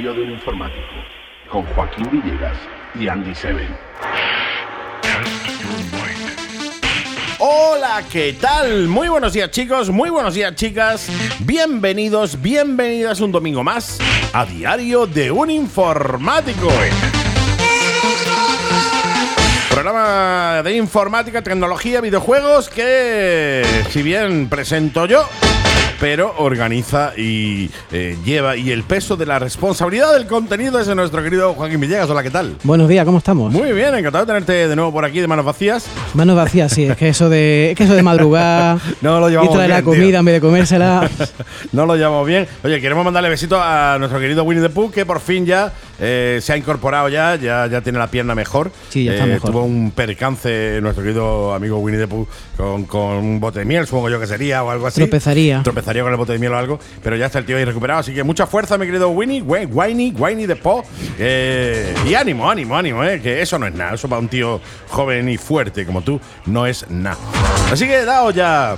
Diario de un informático con Joaquín Villegas y Andy Seven. Hola, ¿qué tal? Muy buenos días chicos, muy buenos días chicas. Bienvenidos, bienvenidas un domingo más a Diario de un Informático. Programa de informática, tecnología, videojuegos que, si bien presento yo, pero organiza y eh, lleva y el peso de la responsabilidad del contenido es de nuestro querido Joaquín Villegas. Hola, ¿qué tal? Buenos días, ¿cómo estamos? Muy bien, encantado de tenerte de nuevo por aquí de manos vacías. Manos vacías, sí, es que eso de, es que eso de madrugar No lo y llevamos traer la bien, comida tío. en vez de comérsela. no lo llevamos bien. Oye, queremos mandarle besito a nuestro querido Winnie the Pooh, que por fin ya eh, se ha incorporado ya, ya, ya tiene la pierna mejor. Sí, ya está Eh, mejor. Tuvo un percance nuestro querido amigo Winnie the Pooh con, con un bote de miel, supongo yo que sería o algo así. Tropezaría. Tropezaría con el bote de miel o algo, pero ya está el tío ahí recuperado. Así que mucha fuerza, mi querido Winnie, Wi- Winnie, Winnie the Pooh. Eh, y ánimo, ánimo, ánimo, eh, que eso no es nada. Eso para un tío joven y fuerte como tú no es nada. Así que dado ya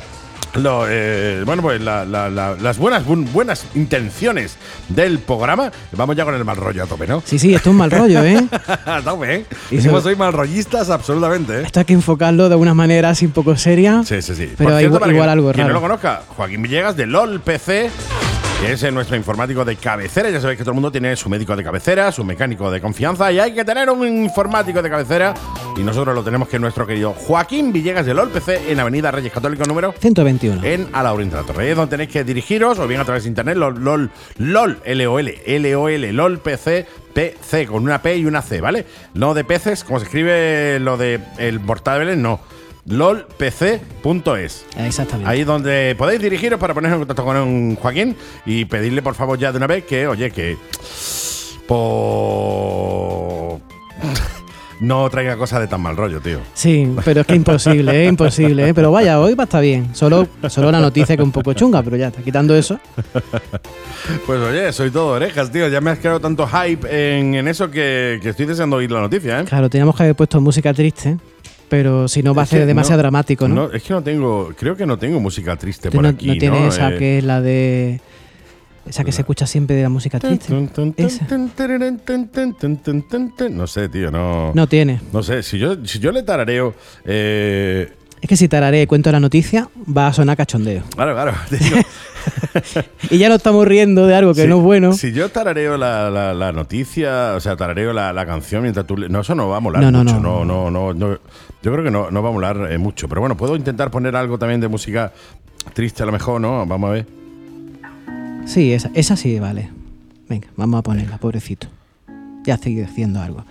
lo, eh, bueno, pues la- la- la- las buenas, buenas intenciones del programa. Vamos ya con el mal rollo a tope, ¿no? Sí, sí, esto es un mal rollo, ¿eh? a tope, ¿eh? Y Decimos so- soy mal rollistas absolutamente, ¿eh? Esto hay que enfocarlo de una manera así un poco seria. Sí, sí, sí. Pero Por igual- igual algo es quien no raro. lo conozca, Joaquín Villegas de LOL PC, que es eh, nuestro informático de cabecera. Ya sabéis que todo el mundo tiene su médico de cabecera, su mecánico de confianza y hay que tener un informático de cabecera. Y nosotros lo tenemos que es nuestro querido Joaquín Villegas de LOL PC en Avenida Reyes Católicos número 121. en Alaurín de la Torre. Ahí es donde tenéis que dirigiros o bien a través de internet, LOL, LOL, LOL, LOL, LOL, LOL PC, PC, con una P y una C, ¿vale? No de peces, como se escribe lo de el portal de Belén, no. lolpc.es. Exactamente. Ahí es donde podéis dirigiros para poneros en contacto con un Joaquín y pedirle por favor ya de una vez que, oye, que por no traiga cosas de tan mal rollo, tío. Sí, pero es que imposible, ¿eh? Imposible, ¿eh? Pero vaya, hoy va a estar bien. Solo, solo una noticia que es un poco chunga, pero ya está. Quitando eso. Pues oye, soy todo orejas, tío. Ya me has creado tanto hype en, en eso que, que estoy deseando oír la noticia, ¿eh? Claro, teníamos que haber puesto música triste. Pero si no va a ser demasiado no- dramático, ¿no? Es que no tengo, creo que no tengo música triste por no, aquí, no tienes ¿no? esa Eh, que es la de. Esa que se escucha siempre de la música triste. Esa. No sé, tío, no. No tiene. No sé, si yo, si yo le tarareo. Eh, Es que si tararé cuento la noticia, va a sonar cachondeo. claro, claro. te digo, Y ya no estamos riendo de algo que si- no es bueno. Si yo tarareo la, la- la noticia, o sea, tarareo la, la canción mientras tú. No, eso no va a molar No, no, mucho. no. No, no, no, no. Yo creo que no, no va a molar eh, mucho. Pero bueno, puedo intentar poner algo también de música triste a lo mejor, ¿no? Vamos a ver. Sí, esa, esa sí, vale. Venga, vamos a ponerla, pobrecito. Ya estoy diciendo algo.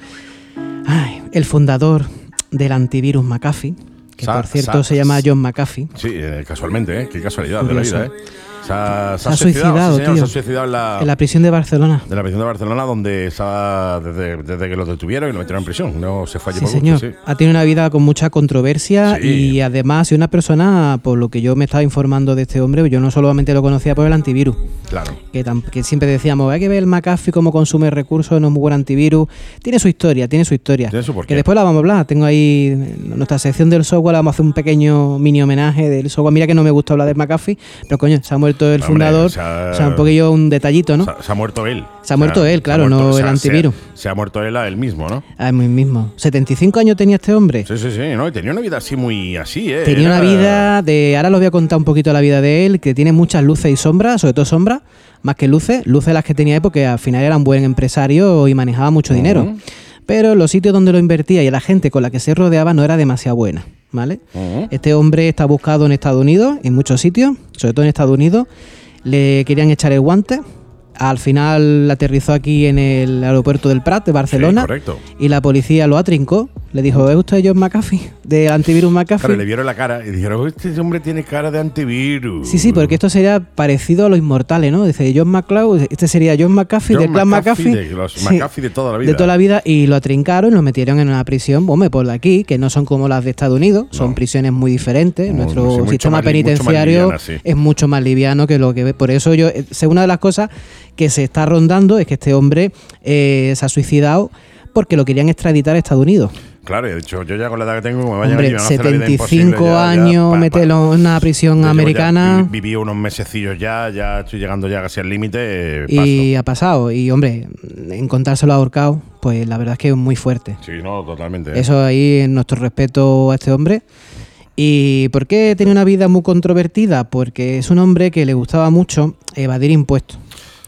Ay, el fundador del antivirus McAfee, que Sa- por cierto sa- se llama John McAfee. Sí, eh, casualmente, ¿eh? Qué casualidad Curioso. de la vida, ¿eh? Se ha, Se ha suicidado, sí, señor, tío. Se ha suicidado en la, En la prisión de Barcelona. de la prisión de Barcelona, donde estaba desde, desde que lo detuvieron y lo metieron en prisión. No se fue allí Sí, por gusto, señor. sí. Ha tenido una vida con mucha controversia Sí. y además una persona, por lo que yo me estaba informando de este hombre, yo no solamente lo conocía por el antivirus, Claro. que, siempre decíamos, hay que ver el McAfee cómo consume recursos, no es muy buen antivirus. Tiene su historia, tiene su historia. Tiene su porqué. Que después la vamos a hablar. Tengo ahí nuestra sección del software, vamos a hacer un pequeño mini homenaje del software. Mira que no me gusta hablar de McAfee, pero coño, se ha muerto el Hombre, fundador. se ha- o sea, un poquillo un detallito, ¿no? Se, ha- se ha muerto él. Se ha muerto él, claro, no el antivirus. Se, ha muerto él a él mismo, ¿no? Es muy mismo. 75 años tenía este hombre. Sí, sí, sí. ¿no? Y tenía una vida así muy así, ¿eh? Tenía Era- una vida de. Ahora os voy a contar un poquito la vida de él, que tiene muchas luces y sombras, sobre todo sombras, más que luces. Luces las que tenía él porque al final era un buen empresario y manejaba mucho dinero. Pero los sitios donde lo invertía y la gente con la que se rodeaba no era demasiado buena. ¿Vale? Este hombre está buscado en Estados Unidos, en muchos sitios, sobre todo en Estados Unidos. Le querían echar el guante. Al final aterrizó aquí en el aeropuerto del Prat de Barcelona. Sí, correcto. Y la policía lo atrincó. Le dijo, ¿es usted John McAfee? Del antivirus McAfee. Claro, le vieron la cara y dijeron, este hombre tiene cara de antivirus. Sí, sí, porque esto sería parecido a los inmortales, ¿no? Dice John McCloud, este sería John McAfee John del clan McAfee, McAfee. de los Sí, McAfee de toda la vida. De toda la vida y lo atrincaron y lo metieron en una prisión, hombre, por aquí, que no son como las de Estados Unidos, son prisiones muy diferentes. Nuestro sí, sistema mucho penitenciario liviana, sí. es mucho más liviano que lo que ve. Por eso yo, eh, sé, una de las cosas que se está rondando es que este hombre eh, se ha suicidado porque lo querían extraditar a Estados Unidos. Claro, de hecho, yo ya con la edad que tengo, me vayan Hombre, me a la vida imposible, 75 ya- ya, años, mételo en una prisión ya- americana. vi- viví unos mesecillos ya, ya estoy llegando ya casi al límite. eh, Y ha pasado. Y hombre, encontrárselo ahorcado, pues la verdad es que es muy fuerte. Sí, no, totalmente. Eso ahí en nuestro respeto a este hombre. ¿Y por qué tiene una vida muy controvertida? Porque es un hombre que le gustaba mucho evadir impuestos.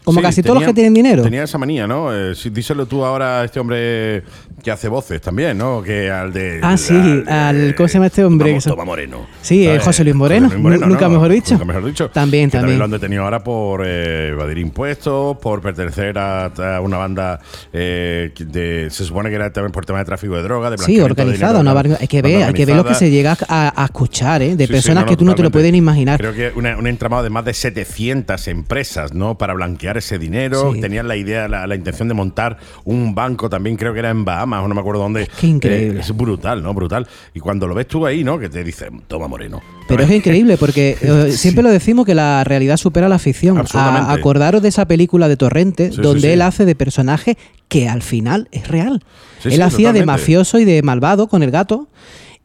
Como Sí, casi todos los que tienen dinero. Tenía esa manía, ¿no? Eh, díselo tú ahora a este hombre que hace voces también, ¿no? Que al de. Ah, sí, al- ¿cómo se llama este hombre? Son- Toma Moreno. Sí, ¿sabes? eh, José Luis Moreno, José Luis nu- nunca mejor dicho. Nunca mejor dicho. También, que también. lo han detenido ahora por eh, evadir impuestos, por pertenecer a, a una banda eh, de. Se supone que era también por tema de tráfico de droga, de Sí, de organizada. dinero, Una ¿no? barga- hay que Banda ver, hay que ver lo que se llega a, a escuchar, ¿eh? De Sí, sí, personas no, que tú no te lo puedes ni imaginar. Creo que una- un entramado de más de 700 empresas, ¿no? Para blanquear ese dinero. Sí. Tenían la idea, la, la intención de montar un banco también, creo que era en Bahamas, o no me acuerdo dónde. Qué increíble. Eh, es brutal, ¿no? Brutal. Y cuando lo ves tú ahí, ¿no? Que te dicen, toma Moreno. Pero es increíble porque eh, siempre lo decimos que la realidad supera la ficción. A- acordaros de esa película de Torrente, Sí, donde él hace de personaje que al final es real. Él hacía de mafioso y de malvado con el gato.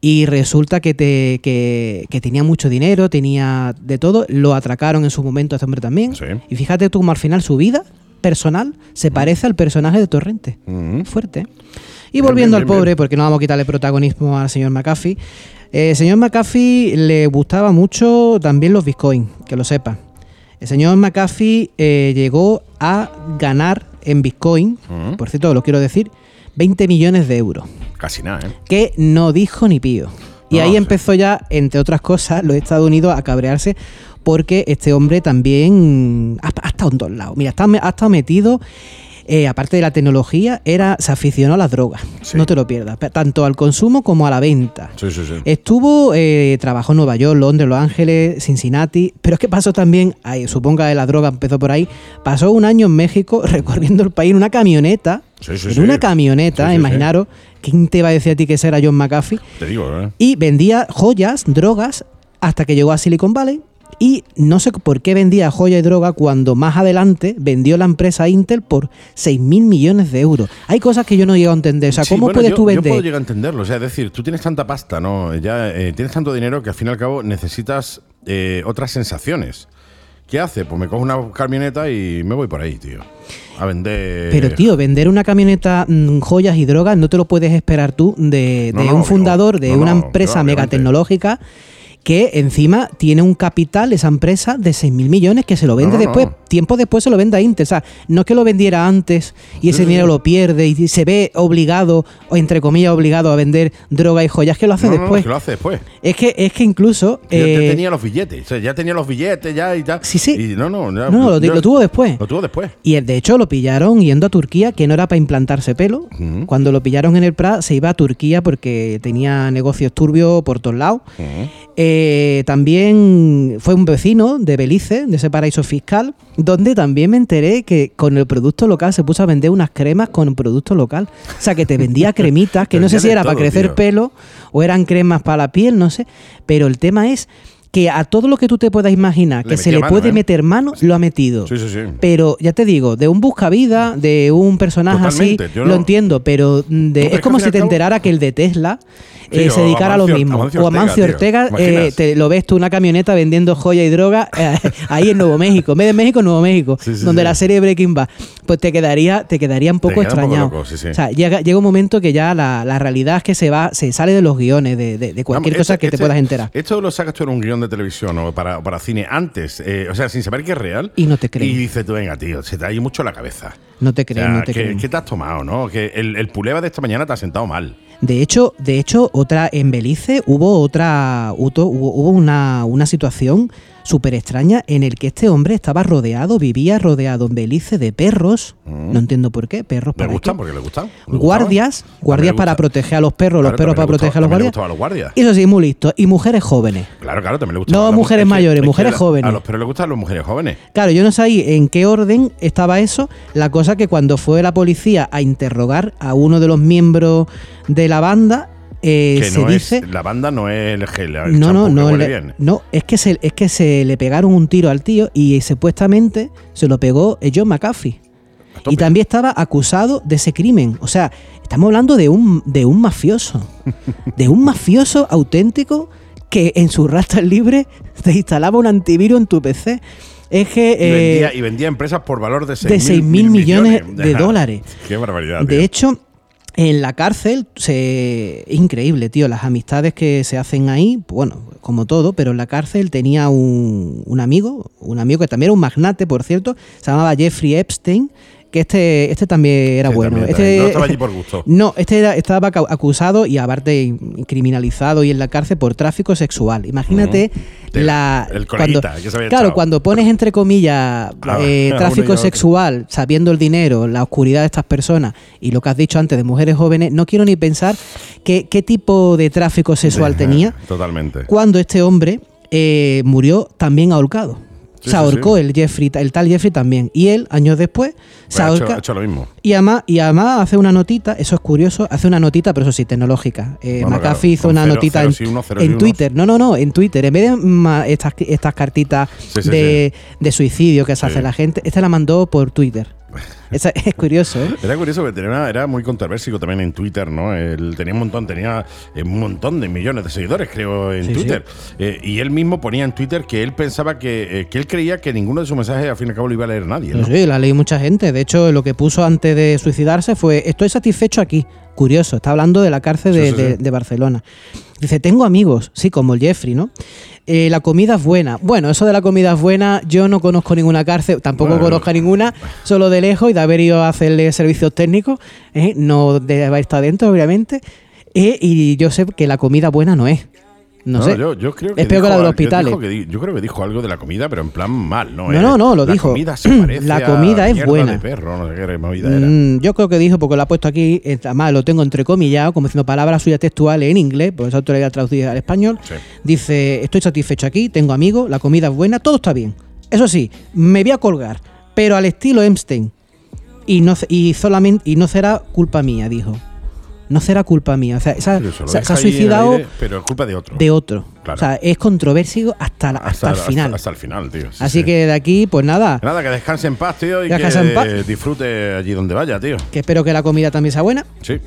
Y resulta que, te, que, que tenía mucho dinero, tenía de todo. Lo atracaron en su momento a este hombre también. Sí. Y fíjate tú como al final su vida personal se parece al personaje de Torrente. Ujú. Fuerte. Y volviendo bien, al pobre, bien. porque no vamos a quitarle protagonismo al señor McAfee. El señor McAfee le gustaba mucho también los bitcoins, que lo sepa. El señor McAfee eh, llegó a ganar en bitcoin, Ujú. por cierto, lo quiero decir, 20 millones de euros, Casi nada, ¿eh? que no dijo ni pío. Y No, ahí sí. empezó ya, entre otras cosas, los Estados Unidos a cabrearse porque este hombre también ha, ha estado en todos lados. Mira, ha estado, ha estado metido, eh, aparte de la tecnología, era, se aficionó a las drogas. Sí. No te lo pierdas. Tanto al consumo como a la venta. Sí, sí, sí. Estuvo, eh, trabajó en Nueva York, Londres, Los Ángeles, Cincinnati, pero es que pasó también, ahí, supongo que la droga empezó por ahí, pasó un año en México recorriendo el país en una camioneta, Sí, sí, en sí. una camioneta, imaginaros, ¿quién te va a decir a ti que ese era John McAfee? Te digo, ¿eh? Y vendía joyas, drogas, hasta que llegó a Silicon Valley. Y no sé por qué vendía joya y droga cuando más adelante vendió la empresa Intel por 6 mil millones de euros. Hay cosas que yo no llego a entender. O sea, Sí, ¿cómo bueno, puedes yo- tú Yo vender? puedo llegar a entenderlo. O sea, es decir, tú tienes tanta pasta, ¿no? Ya eh, tienes tanto dinero que al fin y al cabo necesitas eh, otras sensaciones. ¿Qué hace? Pues me cojo una camioneta y me voy por ahí, tío. A vender. Pero, tío, vender una camioneta, mm, joyas y drogas no te lo puedes esperar tú de, de no, un fundador de No, una empresa megatecnológica que encima tiene un capital, esa empresa, de 6 mil millones que se lo vende No, después. no. Tiempo después se lo vende a Intel. O sea, no es que lo vendiera antes y ese Sí, dinero sí. lo pierde y se ve obligado, o entre comillas, obligado a vender droga y joyas, que lo hace No, después. que lo hace después. Es que, es que incluso. Ya eh, tenía los billetes. O sea, ya tenía los billetes ya y tal. Sí, sí. Y no, no. ya- no, no, lo, ya- lo tuvo después. Lo tuvo después. Y de hecho lo pillaron yendo a Turquía, que no era para implantarse pelo. Cuando lo pillaron en el Prat, se iba a Turquía porque tenía negocios turbios por todos lados. Eh, también fue un vecino de Belice, de ese paraíso fiscal, donde también me enteré que con el producto local se puso a vender unas cremas con producto local. O sea, que te vendía cremitas, que no sé si era para crecer tío. pelo o eran cremas para la piel, no sé. Pero el tema es que a todo lo que tú te puedas imaginar Le que se le mano, puede ¿eh? meter mano, lo ha metido. Sí, sí, sí. Pero ya te digo, de un buscavida, de un personaje así, Totalmente, lo no- ente pero de- No, es como si te enterara que el de Tesla Sí, eh, se dedicara a lo mismo. Amancio o Amancio Ortega, Ortega, eh, te lo ves tú una camioneta vendiendo joya y droga eh, ahí en Nuevo México. En vez de México, Nuevo México, Sí, sí, donde la serie Breaking Bad. Pues te quedaría, te quedaría un poco queda un poco extrañado. loco. O sea, llega, llega un momento que ya la, la realidad es que se va, se sale de los guiones, de, de- de cualquier Vamos, cosa este- que te este- puedas enterar. Esto lo sacas tú en un guion de televisión o para, para cine antes, o sea, sin saber que es real. Y no te creen. Y dices tú, venga, tío, se te ha ido mucho la cabeza. No te O sea, no te que, creen. que te has tomado, ¿no? Que el, el puleva de esta mañana te ha sentado mal. De hecho, de hecho, otra en Belice hubo otra hubo, una, una situación súper extraña en el que este hombre estaba rodeado, vivía rodeado en Belice de perros. No entiendo por qué, perros ¿Le para gustan? Porque le gustan. ¿Le Guardias, gustaban? guardias para proteger a los perros, los perros para proteger a los guardias. gustaban los guardias. Y eso sí, muy listo. Y mujeres jóvenes. Claro, claro, también le No las mu- mujeres es que- mayores, es que mujeres jóvenes. A los perros les gustan las mujeres jóvenes. Claro, yo no sé ahí en qué orden estaba eso. La cosa que cuando fue la policía a interrogar a uno de los miembros de la banda, eh, que se no dice. es, la banda no es el gel, el No, no, que no, le- no, es que se, es que se le pegaron un tiro al tío y supuestamente se lo pegó eh, John McAfee. Y también estaba acusado de ese crimen. O sea, estamos hablando de un, de un mafioso. De un mafioso auténtico que en su rastro libre te instalaba un antivirus en tu PC. Es que... Y eh, vendía, y vendía empresas por valor de 6 de 6.000 millones de dólares. Qué barbaridad. De tío. hecho, en la cárcel, se, increíble, tío, las amistades que se hacen ahí, bueno, como todo, pero en la cárcel tenía un, un amigo, un amigo que también era un magnate, por cierto, se llamaba Jeffrey Epstein, que este, este también era bueno. también, este, también. No estaba allí por gusto. No, este era- estaba acusado y aparte criminalizado y en la cárcel por tráfico sexual. Imagínate la el cuando, que se había claro, echado. cuando pones entre comillas Ah, eh, tráfico sexual, sabiendo el dinero, la oscuridad de estas personas y lo que has dicho antes de mujeres jóvenes, no quiero ni pensar qué, qué tipo de tráfico sexual tenía Totalmente. cuando este hombre eh, murió también ahorcado. Sí, se ahorcó sí. el Jeffrey, el tal Jeffrey también. Y él, años después, se Pues ha, hecho, ahorca. ha hecho lo mismo. Y además, y además hace una notita, eso es curioso, hace una notita, pero eso sí, tecnológica. Eh, Bueno, McAfee claro, hizo una cero, notita en. Twitter. No, no, no, en Twitter. En vez de ma- estas, estas cartitas Sí, sí, de, de suicidio que se hace la gente, esta la mandó por Twitter. Esa- es curioso, ¿eh? Era curioso que tenía una- era muy controversico también en Twitter, ¿no? Él tenía un montón, tenía eh, un montón de millones de seguidores, creo, en Sí, Twitter. Eh, y él mismo ponía en Twitter que él pensaba que, eh, que él creía que ninguno de sus mensajes al fin y al cabo lo iba a leer nadie. ¿no? Pues sí, la leí mucha gente. De hecho, lo que puso antes de suicidarse fue: Estoy satisfecho aquí. Curioso, está hablando de la cárcel de, Sí, sí, de- sí. de Barcelona. Dice: Tengo amigos, sí, como el Jeffrey, ¿no? Eh, la comida es buena. Bueno, eso de la comida es buena, yo no conozco ninguna cárcel, tampoco Bueno. conozco ninguna, solo de lejos y de haber ido a hacerle servicios técnicos, ¿eh? no de haber estado dentro, obviamente. Eh, y yo sé que la comida buena no es. No, sé. yo, yo creo que es peor que dijo la de los hospitales. que yo creo que dijo algo de la comida, pero en plan mal, ¿no? No, Eh, no, no, lo la dijo. comida se parece La a comida es buena. de perro, no sé qué movida era. Mm, yo creo que dijo, porque lo ha puesto aquí, además lo tengo entrecomillado, como diciendo palabras suyas textuales en inglés, por eso te lo voy a traducir al español. Sí. Dice, estoy satisfecho aquí, tengo amigos, la comida es buena, todo está bien. Eso sí, me voy a colgar, pero al estilo Epstein. Y no, y solamente, y no será culpa mía, dijo. No será culpa mía. O sea, esa- se, ha suicidado aire, pero es culpa de otro. de otro. Claro. O sea, es controversio hasta, la- hasta, el final. Hasta, el final, tío. sí, Así sí. que de aquí, pues nada, Nada, que descanse en paz, tío, y Descansa en paz. que disfrute allí donde vaya, tío. que espero que la comida también sea buena. Sí.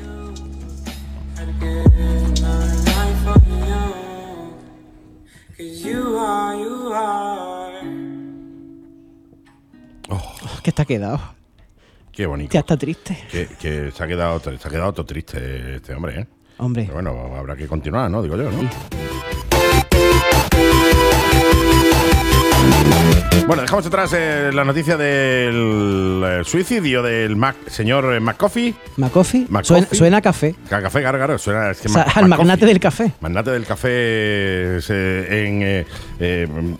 Are. Que está quedado. Qué bonito. Ya está triste. Que, que se ha quedado se ha quedado todo triste este hombre, ¿eh? Hombre. Pero bueno, habrá que continuar, ¿no? Digo yo, ¿no? Sí. Bueno, dejamos atrás eh, la noticia del eh, suicidio del Mac- señor eh, McCoffey. McCoffee. McCoffee. Suena, suena a café. Ca- Café, claro, claro, suena. Es que O sea, Mac- al McCoffey. magnate del café. Magnate del café es, eh, en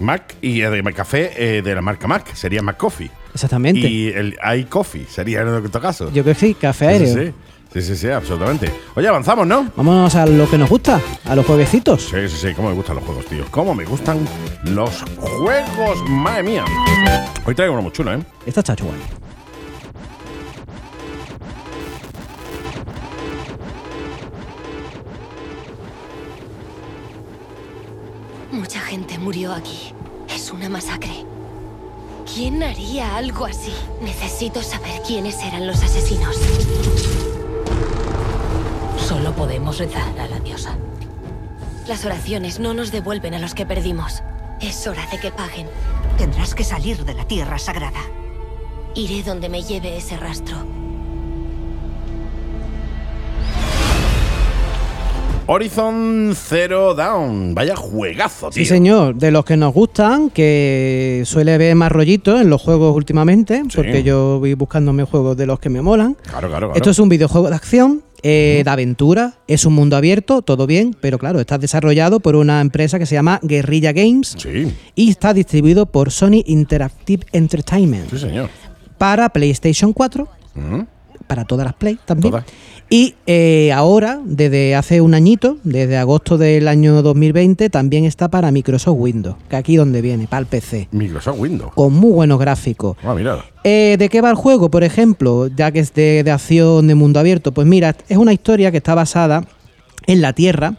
Mac y de café de la marca Mac sería McCoffee. Exactamente. Y el iCoffee sería en otro caso. Yo creo que sí, café aéreo. sí, sí. Sí, sí, sí, absolutamente. Oye, avanzamos, ¿no? Vámonos a lo que nos gusta, a los jueguecitos. Sí, sí, sí, cómo me gustan los juegos, tío. Cómo me gustan los juegos, madre mía. Hoy traigo uno muy chulo, ¿eh? Esta está guay. Mucha gente murió aquí. Es una masacre. ¿Quién haría algo así? Necesito saber quiénes eran los asesinos. Solo podemos rezar a la diosa. Las oraciones no nos devuelven a los que perdimos. Es hora de que paguen. Tendrás que salir de la tierra sagrada. Iré donde me lleve ese rastro. Horizon Zero Down. Vaya juegazo, tío. Sí, señor, de los que nos gustan, que suele haber más rollitos en los juegos últimamente, porque yo voy buscándome juegos de los que me molan. Claro, claro, claro. Esto es un videojuego de acción, eh, de aventura, es un mundo abierto, todo bien, pero claro, está desarrollado por una empresa que se llama Guerrilla Games Sí, y está distribuido por Sony Interactive Entertainment sí, señor. para PlayStation 4, Ujú. para todas las Play también. Todas. Y eh, ahora, desde hace un añito, desde agosto del año 2020, también está para Microsoft Windows, que aquí donde viene, para el PC, Microsoft Windows. con muy buenos gráficos. Ah, mira. Eh, ¿De qué va el juego, por ejemplo? Ya que es de, de acción de mundo abierto. Pues mira, es una historia que está basada en la Tierra,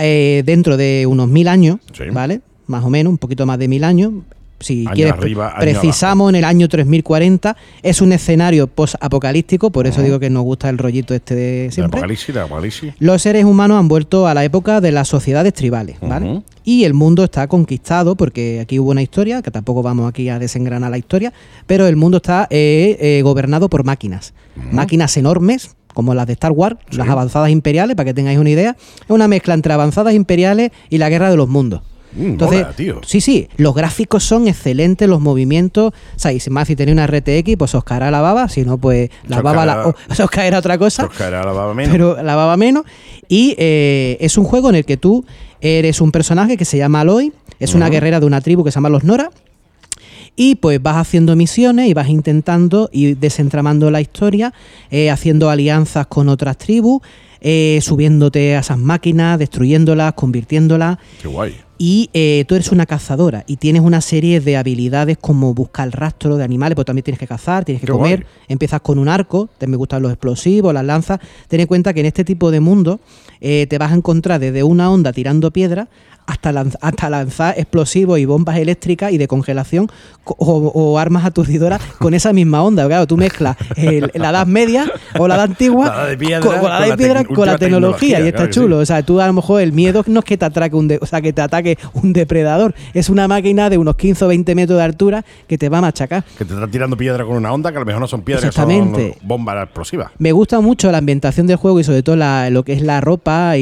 eh, dentro de unos mil años, Sí. ¿vale? Más o menos, un poquito más de mil años. Si Año quieres, arriba, precisamos en el año 3040. Es un escenario post-apocalíptico, por eso digo que nos gusta el rollito este de siempre. Apocalipsis, Apocalipsis. Los seres humanos han vuelto a la época de las sociedades tribales, ¿vale? Y el mundo está conquistado, porque aquí hubo una historia, que tampoco vamos aquí a desengranar la historia, pero el mundo está eh, eh, gobernado por máquinas. Máquinas enormes, como las de Star Wars, las avanzadas imperiales, para que tengáis una idea. Es una mezcla entre avanzadas imperiales y la guerra de los mundos. Mm, Entonces, mola, tío. sí, sí, los gráficos son excelentes, los movimientos, o sea, y sin más, si tenéis una RTX, pues os caerá la baba, si no, pues la os baba la- os caerá otra cosa Os caerá la baba menos. pero la baba menos. Y eh, es un juego en el que tú eres un personaje que se llama Aloy, es una guerrera de una tribu que se llama los Nora. Y pues vas haciendo misiones y vas intentando ir desentramando la historia, eh, haciendo alianzas con otras tribus, eh, subiéndote a esas máquinas, destruyéndolas, convirtiéndolas. Qué guay. Y eh, tú eres una cazadora y tienes una serie de habilidades como buscar rastro de animales, porque también tienes que cazar, tienes que Qué comer. guay. Empiezas con un arco, te me gustan los explosivos, las lanzas. Ten en cuenta que en este tipo de mundo eh, te vas a encontrar desde una onda tirando piedra hasta, lanz- hasta lanzar explosivos y bombas eléctricas y de congelación co- o, o armas aturdidoras con esa misma onda. Claro, tú mezclas el- la edad media o la edad antigua La edad de piedra con, con la con edad la de piedra tec- con la última tecnología y está claro chulo. sí. O sea, tú a lo mejor el miedo no es que te atraque un, de- o sea, que te ataque un depredador, es una máquina de unos 15 o 20 metros de altura que te va a machacar. Que te está tirando piedra con una onda que a lo mejor no son piedras, Exactamente. son bombas explosivas. Me gusta mucho la ambientación del juego y sobre todo la- lo que es la ropa y,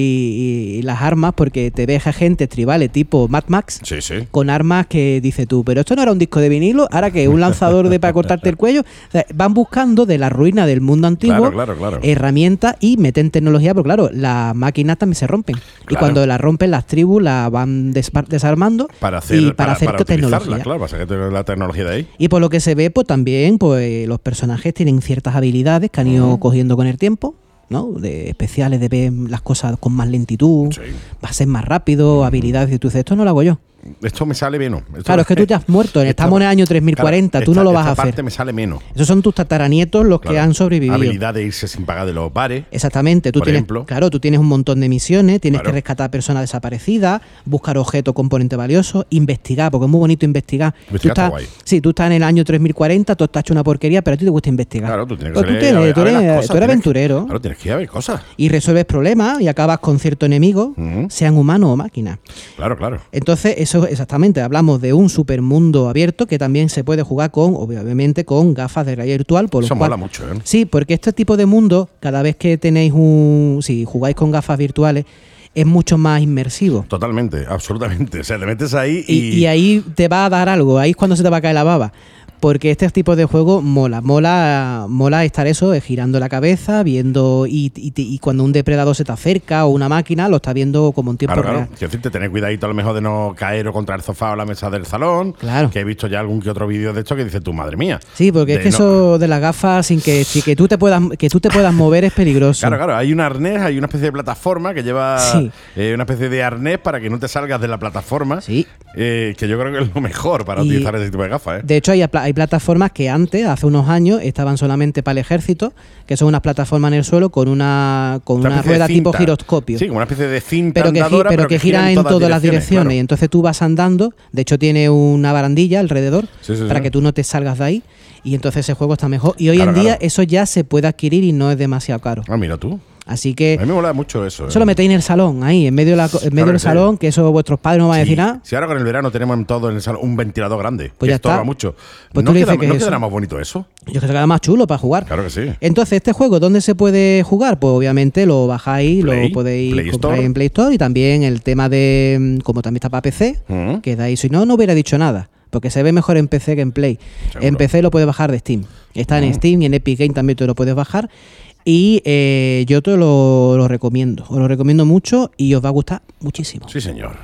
y las armas, porque te ves a gente tribales tipo Mad Max Sí, sí. con armas que dice tú, pero esto no era un disco de vinilo, ahora que un lanzador de para cortarte el cuello. O sea, van buscando de la ruina del mundo antiguo Claro, claro, claro. herramientas y meten tecnología, pero claro, las máquinas también se rompen. Y cuando las rompen, las tribus las van desarmando Para hacer, y para, hacer utilizarla, tecnología. claro, para la tecnología de ahí. Y por lo que se ve, pues también pues los personajes tienen ciertas habilidades que han ido cogiendo con el tiempo, ¿no? De especiales de ver las cosas con más lentitud, Sí. va a ser más rápido, habilidades y tú dices, esto no lo hago yo. Esto me sale menos. Esto- Claro, es que tú te has muerto, Esta- estamos en el año 3040, tú esta- no lo vas esta a hacer. parte me sale menos. Esos son tus tataranietos los que Claro. han sobrevivido. Habilidad de irse sin pagar de los bares. Exactamente, tú Por tienes, ejemplo. claro, tú tienes un montón de misiones, tienes Claro. que rescatar personas desaparecidas, buscar objetos, componentes valiosos, investigar, porque es muy bonito investigar. Investigar tú está estás, guay. sí, tú estás en el año 3040, tú estás hecho una porquería, pero a ti te gusta investigar. Claro, tú tienes que tú, tienes- tú eres, las cosas, tú eres tienes que- aventurero Claro, tienes que ir a ver cosas. y resuelves problemas y acabas con cierto enemigo, sean humanos o máquinas. Claro, claro. Entonces, eso exactamente, hablamos de un supermundo abierto que también se puede jugar con, obviamente, con gafas de realidad virtual. Por lo Eso cual- mola mucho, ¿eh? Sí, porque este tipo de mundo, cada vez que tenéis un. Si jugáis con gafas virtuales, es mucho más inmersivo. Totalmente, absolutamente. O sea, te metes ahí y. Y, y ahí te va a dar algo, ahí es cuando se te va a caer la baba. Porque este tipo de juego mola, mola, mola estar eso, eh, girando la cabeza, viendo, y, y- y cuando un depredador se te acerca o una máquina, lo está viendo como en tiempo Claro, claro. real. Quiero decirte, tener cuidadito a lo mejor de no caer o contra el sofá o la mesa del salón. Claro. Que he visto ya algún que otro vídeo de esto que dice tu madre mía. Sí, porque es que no- eso de las gafas sin que, sin que tú te puedas que tú te puedas mover es peligroso. Claro, claro, hay un arnés, hay una especie de plataforma que lleva Sí. eh, una especie de arnés para que no te salgas de la plataforma. Sí. eh, que yo creo que es lo mejor para Y- utilizar ese tipo de gafas, ¿eh? De hecho, hay, hay plataformas que antes, hace unos años, estaban solamente para el ejército, que son unas plataformas en el suelo con una con Una rueda tipo giroscopio. Sí, como una especie de cinta pero que, andadora, pero que gira en todas, las direcciones. Y entonces tú vas andando. De hecho, tiene una barandilla alrededor Sí, sí, para sí. que tú no te salgas de ahí. Y entonces ese juego está mejor. Y hoy Claro, en día claro. eso ya se puede adquirir y no es demasiado caro. Ah, mira tú. Así A que mí me mola mucho eso. ¿eh? eso lo metéis en el salón, ahí, en medio, de la en medio Claro del que salón, que eso vuestros padres no van a decir nada. Si ahora con el verano tenemos en todo en el salón un ventilador grande, Pues que ya está. mucho. Pues ¿No, tú le queda, dices que ¿no quedará más bonito eso? Yo creo que se queda más chulo para jugar. Claro que sí. Entonces, este juego, ¿dónde se puede jugar? Pues obviamente lo bajáis, Play, lo podéis Play comprar Store. en Play Store y también el tema de, mm, como también está para PC, Ujú. que de ahí, si no, no hubiera dicho nada, porque se ve mejor en PC que en Play. Seguro. En PC lo puedes bajar de Steam. Está en Steam y en Epic Game también te lo puedes bajar. Y eh, yo te lo, lo recomiendo, os lo recomiendo mucho y os va a gustar muchísimo. Sí, señor.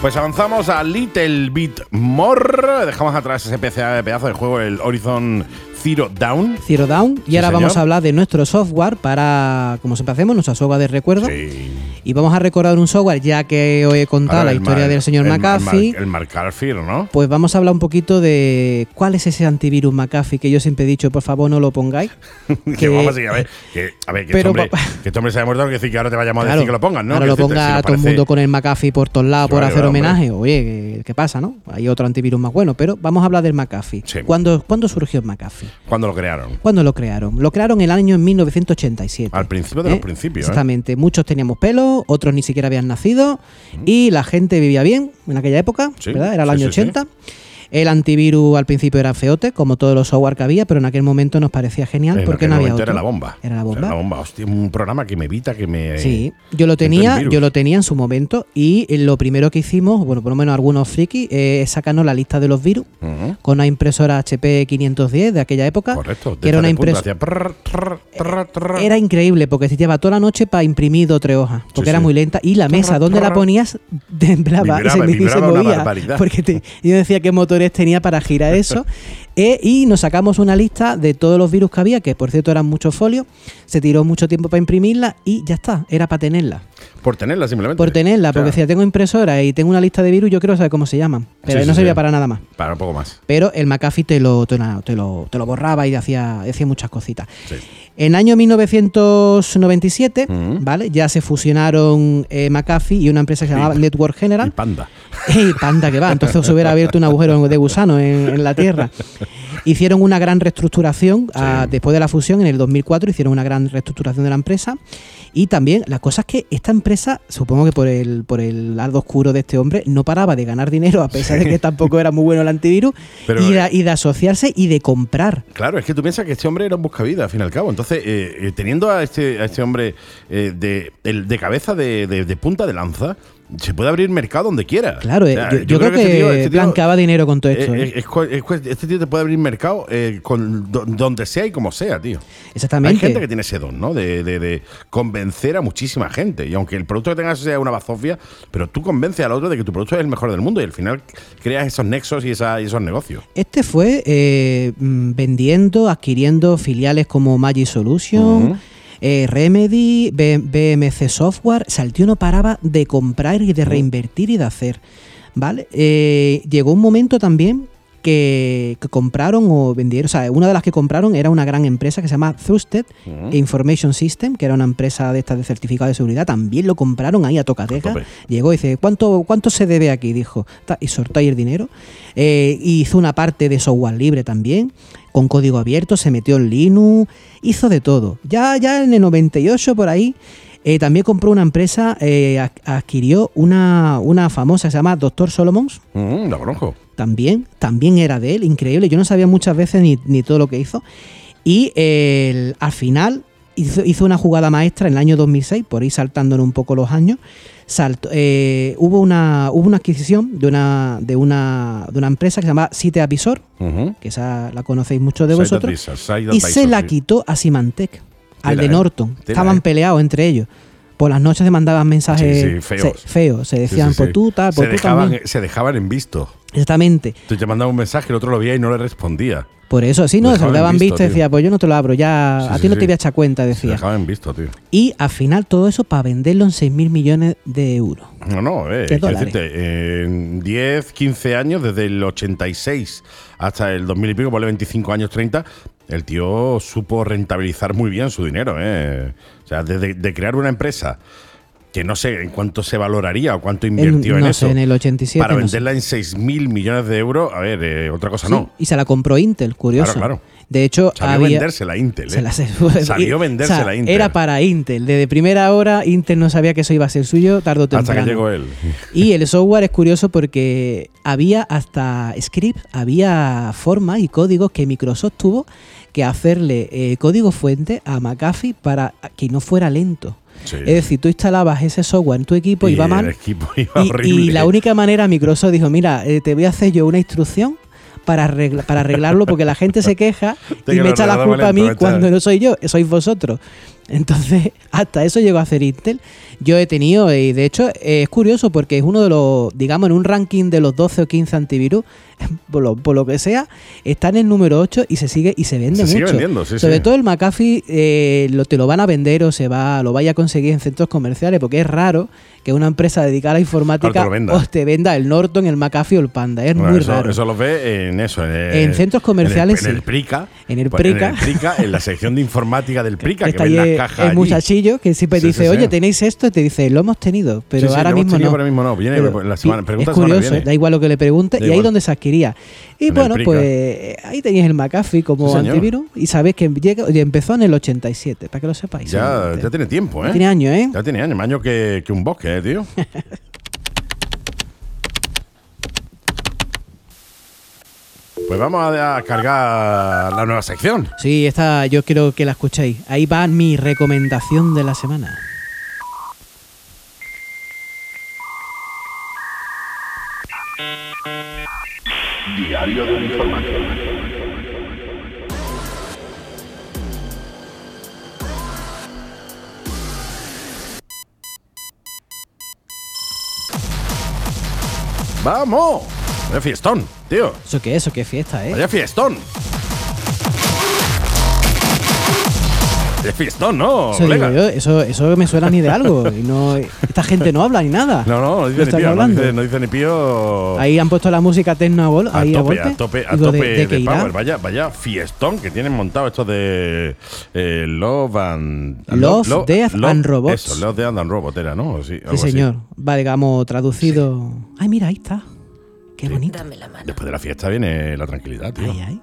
Pues avanzamos a Little Bit More. Dejamos atrás ese pedazo de juego, el Horizon Zero Down. Zero Down. Y Sí, ahora vamos a hablar de nuestro software para, como siempre hacemos, nuestra software de recuerdo. Sí. Y vamos a recordar un software, ya que os he contado Ahora, la el historia Mar- del señor el Mar- McAfee. El Mark Carfield, ¿no? Pues vamos a hablar un poquito de cuál es ese antivirus McAfee que yo siempre he dicho, por favor no lo pongáis. Que, vamos a, ir a ver, que, a ver, que, Pero este hombre, que este hombre se ha muerto, quiere decir que ahora te vayamos a Claro, decir que lo pongan, ¿no? Ahora Que lo decirte, ponga si nos todo el mundo con el McAfee por todos lados Que por vale, hacer hombre. homenaje. Oye, ¿qué, pasa, no? Hay otro antivirus más bueno, pero vamos a hablar del McAfee. Sí. ¿Cuándo, ¿Cuándo surgió McAfee? Cuando lo crearon. ¿Cuándo lo crearon? Lo crearon en el año 1987. Al principio de los principios, ¿eh? Exactamente. Muchos teníamos pelo, otros ni siquiera habían nacido y la gente vivía bien en aquella época, Sí, ¿verdad? Era el sí, año sí. 80. El antivirus al principio era feote, como todos los software que había, pero en aquel momento nos parecía genial En porque aquel no había otro. Era la bomba. Era la bomba. la bomba. Hostia, un programa que me evita, que me. Sí, yo lo tenía, yo lo tenía en su momento y eh, lo primero que hicimos, bueno, por lo menos algunos frikis, eh, es sacarnos la lista de los virus con una impresora HP 510 de aquella época, Correcto. que era una impresora trrr. era increíble porque se llevaba toda la noche para imprimir dos o tres hojas, porque Sí, era sí. muy lenta y la mesa donde la ponías temblaba, Vibraba, se, se vibraba una movía, porque te- yo decía qué tenía para girar eso. Eh, y nos sacamos una lista de todos los virus que había, que por cierto eran muchos folios, se tiró mucho tiempo para imprimirla y ya está, era para tenerla. Por tenerla simplemente. Por tenerla, O sea, porque si ya tengo impresora y tengo una lista de virus, yo quiero saber cómo se llaman, pero Sí, no sí, servía sí. para nada más. Para un poco más. Pero el McAfee te lo, te lo, te lo, te lo borraba y hacía, hacía muchas cositas. En año 1997, Mm. ¿vale? Ya se fusionaron eh, McAfee y una empresa que se llamaba Network Y General. panda. ¡Ey, panda que va! Entonces se hubiera abierto un agujero de gusano en, en la Tierra. Hicieron una gran reestructuración ah, después de la fusión en el 2004, hicieron una gran reestructuración de la empresa. Y también la cosa es que esta empresa, supongo que por el, por el lado oscuro de este hombre, no paraba de ganar dinero, a pesar de que tampoco era muy bueno el antivirus, Pero, y, de, eh, y de asociarse y de comprar. Claro, es que tú piensas que este hombre era un buscavidas, al fin y al cabo. Entonces, eh, eh, teniendo a este, a este hombre eh, de, cabeza de punta de lanza, se puede abrir mercado donde quiera. Claro, O eh, sea, yo, yo creo, que, este tío- este tío- blancaba dinero con todo esto. eh, ¿eh? eh, es este tío te puede abrir mercado eh, con do- donde sea y como sea, tío. Exactamente. Hay gente que tiene ese don, ¿no? De, de- de convencer a muchísima gente. Y aunque el producto que tengas sea una bazofia, pero tú convences al otro de que tu producto es el mejor del mundo y al final creas esos nexos y, esa- y esos negocios. Este fue eh, mm, vendiendo, adquiriendo filiales como Magic Solution. Eh, Remedy, B- BMC Software. O sea, el tío no paraba de comprar y de reinvertir y de hacer. ¿Vale? Eh, llegó un momento también que, que compraron o vendieron. O sea, una de las que compraron era una gran empresa que se llama Trusted Information System, que era una empresa de estas de certificado de seguridad. También lo compraron ahí a tocateca. Llegó y dice, ¿cuánto, ¿cuánto se debe aquí? Dijo, y soltó ahí el dinero. Eh, hizo una parte de software libre también, con código abierto, se metió en Linux, hizo de todo. Ya, ya en el 98 por ahí, eh, también compró una empresa, eh, ad- adquirió una, una famosa que se llama Doctor Solomons, Mm, lo conozco. También, también era de él, increíble. Yo no sabía muchas veces ni, ni todo lo que hizo. Y el- al final hizo, hizo una jugada maestra en el año 2006, por ir saltándonos un poco los años. Saltó- eh, hubo, una, hubo una adquisición de una, de, una, de una empresa que se llama Site Avisor, que esa la conocéis muchos de vosotros, Advisor, y se la quitó a Symantec, al de eh. Norton. Estaban eh. peleados entre ellos. Por las noches se mandaban mensajes Sí, sí, feos. se, feos. Se Sí, decían, sí, por sí. tú, tal, por se tú dejaban, también. se dejaban en visto. Exactamente. Tú te mandabas un mensaje, el otro lo veía y no le respondía. Por eso, sí, no, se lo dejaban daban visto, visto, decía, pues yo no te lo abro, ya Sí, a sí, ti no sí. te voy a echar cuenta, Se decía. dejaban en visto, tío. Y al final todo eso para venderlo en 6 mil millones de euros. No, no, eh, dólares. decirte, en 10, 15 años, desde el 86 hasta el 2000 y pico, ponle 25 años, 30, el tío supo rentabilizar muy bien su dinero. Eh. O sea, de, de- crear una empresa que no sé en cuánto se valoraría o cuánto invirtió en, no eso. sé, en el 87. para no sé. venderla en 6 mil millones de euros, a ver, eh, otra cosa Sí, no. Y se la compró Intel, curioso. Claro, claro. De hecho, Salió había. vendérsela a Intel. eh. la- Salió vendérsela o sea, a Intel. Era para Intel. Desde primera hora, Intel no sabía que eso iba a ser suyo tarde o Hasta temprano. que llegó él. Y el software es curioso porque había hasta script, había formas y códigos que Microsoft tuvo que hacerle eh, código fuente a McAfee para que no fuera lento. Sí. Es decir, tú instalabas ese software en tu equipo y iba mal. equipo iba Y, la única manera, Microsoft dijo, mira, eh, te voy a hacer yo una instrucción para, arregla- para arreglarlo porque la gente se queja y que me echa la culpa a mí cuando no sois yo, sois vosotros. Entonces, hasta eso llegó a hacer Intel. Yo he tenido, y de hecho eh, es curioso porque es uno de los, digamos, en un ranking de los 12 o 15 antivirus, por lo, por lo que sea, está en el número 8 y se sigue y se vende Se sigue mucho. vendiendo, sí, Sobre sí. todo el McAfee eh, lo, te lo van a vender o se va, lo vaya a conseguir en centros comerciales porque es raro que una empresa dedicada a la informática Claro, os te venda el Norton, el McAfee o el Panda. Es Bueno, muy eso, raro. eso lo ve en eso. En centros comerciales, En el, en. Prica. En el Pues Prica. En el Prica, en la sección de informática del Prica, que está ven ahí las cajas. el allí. muchachillo que siempre Sí, dice, oye, ¿tenéis esto? Te dice, lo hemos tenido, pero Sí, sí, ahora lo hemos mismo tenido, no. pero ahora mismo no. Viene Pero- la semana- pregunta es semana curioso, viene. da igual lo que le pregunte, Da y ahí igual. donde se adquiría. Y En bueno, pues eh, ahí tenéis el McAfee como Sí, antivirus y sabéis que llega- empezó en el 87, para que lo sepáis. Ya, ya tiene tiempo, ¿eh? Tiene años, ¿eh? Ya tiene años, más años que, que un bosque, ¿eh, tío? pues vamos a, a cargar la nueva sección. Sí, esta yo quiero que la escuchéis. Ahí va mi recomendación de la semana. Diario de un informático. ¡Vamos! Vaya fiestón, tío. ¿Eso qué es? ¿Eso qué fiesta, eh? Vaya fiestón. Es fiestón, ¿no? Eso, digo yo, eso, eso me suena a mí de algo. Y no, esta gente no habla ni nada. No, no, no dice ¿Qué ni están pío. No hablando? dice, no dice ni pío. Ahí han puesto la música techno a, vol- A ahí a tope, golpe. a tope, a tope ¿de, de de power. Vaya, vaya fiestón que tienen montado esto de eh, Love and Love, Death and Robots. Eso, Love, Death and Robot era, ¿no? Sí, algo Sí, así. señor. Vale, digamos, traducido. Ay, mira, ahí está. Qué bonito. Dame la mano. Después de la fiesta viene la tranquilidad, tío. Ay, ay.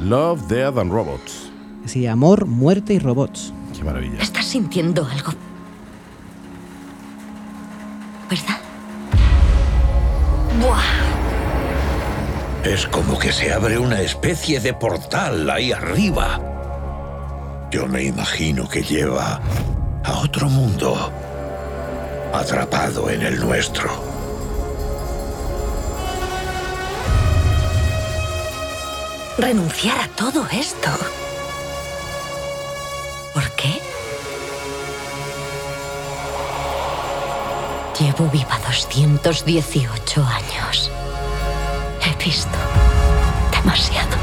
Love, Death and Robots. Sí, amor, muerte y robots. Qué maravilla. Estás sintiendo algo. ¿Verdad? Buah. Es como que se abre una especie de portal ahí arriba. Yo me imagino que lleva a otro mundo, atrapado en el nuestro. Renunciar a todo esto. ¿Por qué? Llevo viva 218 años. He visto demasiado.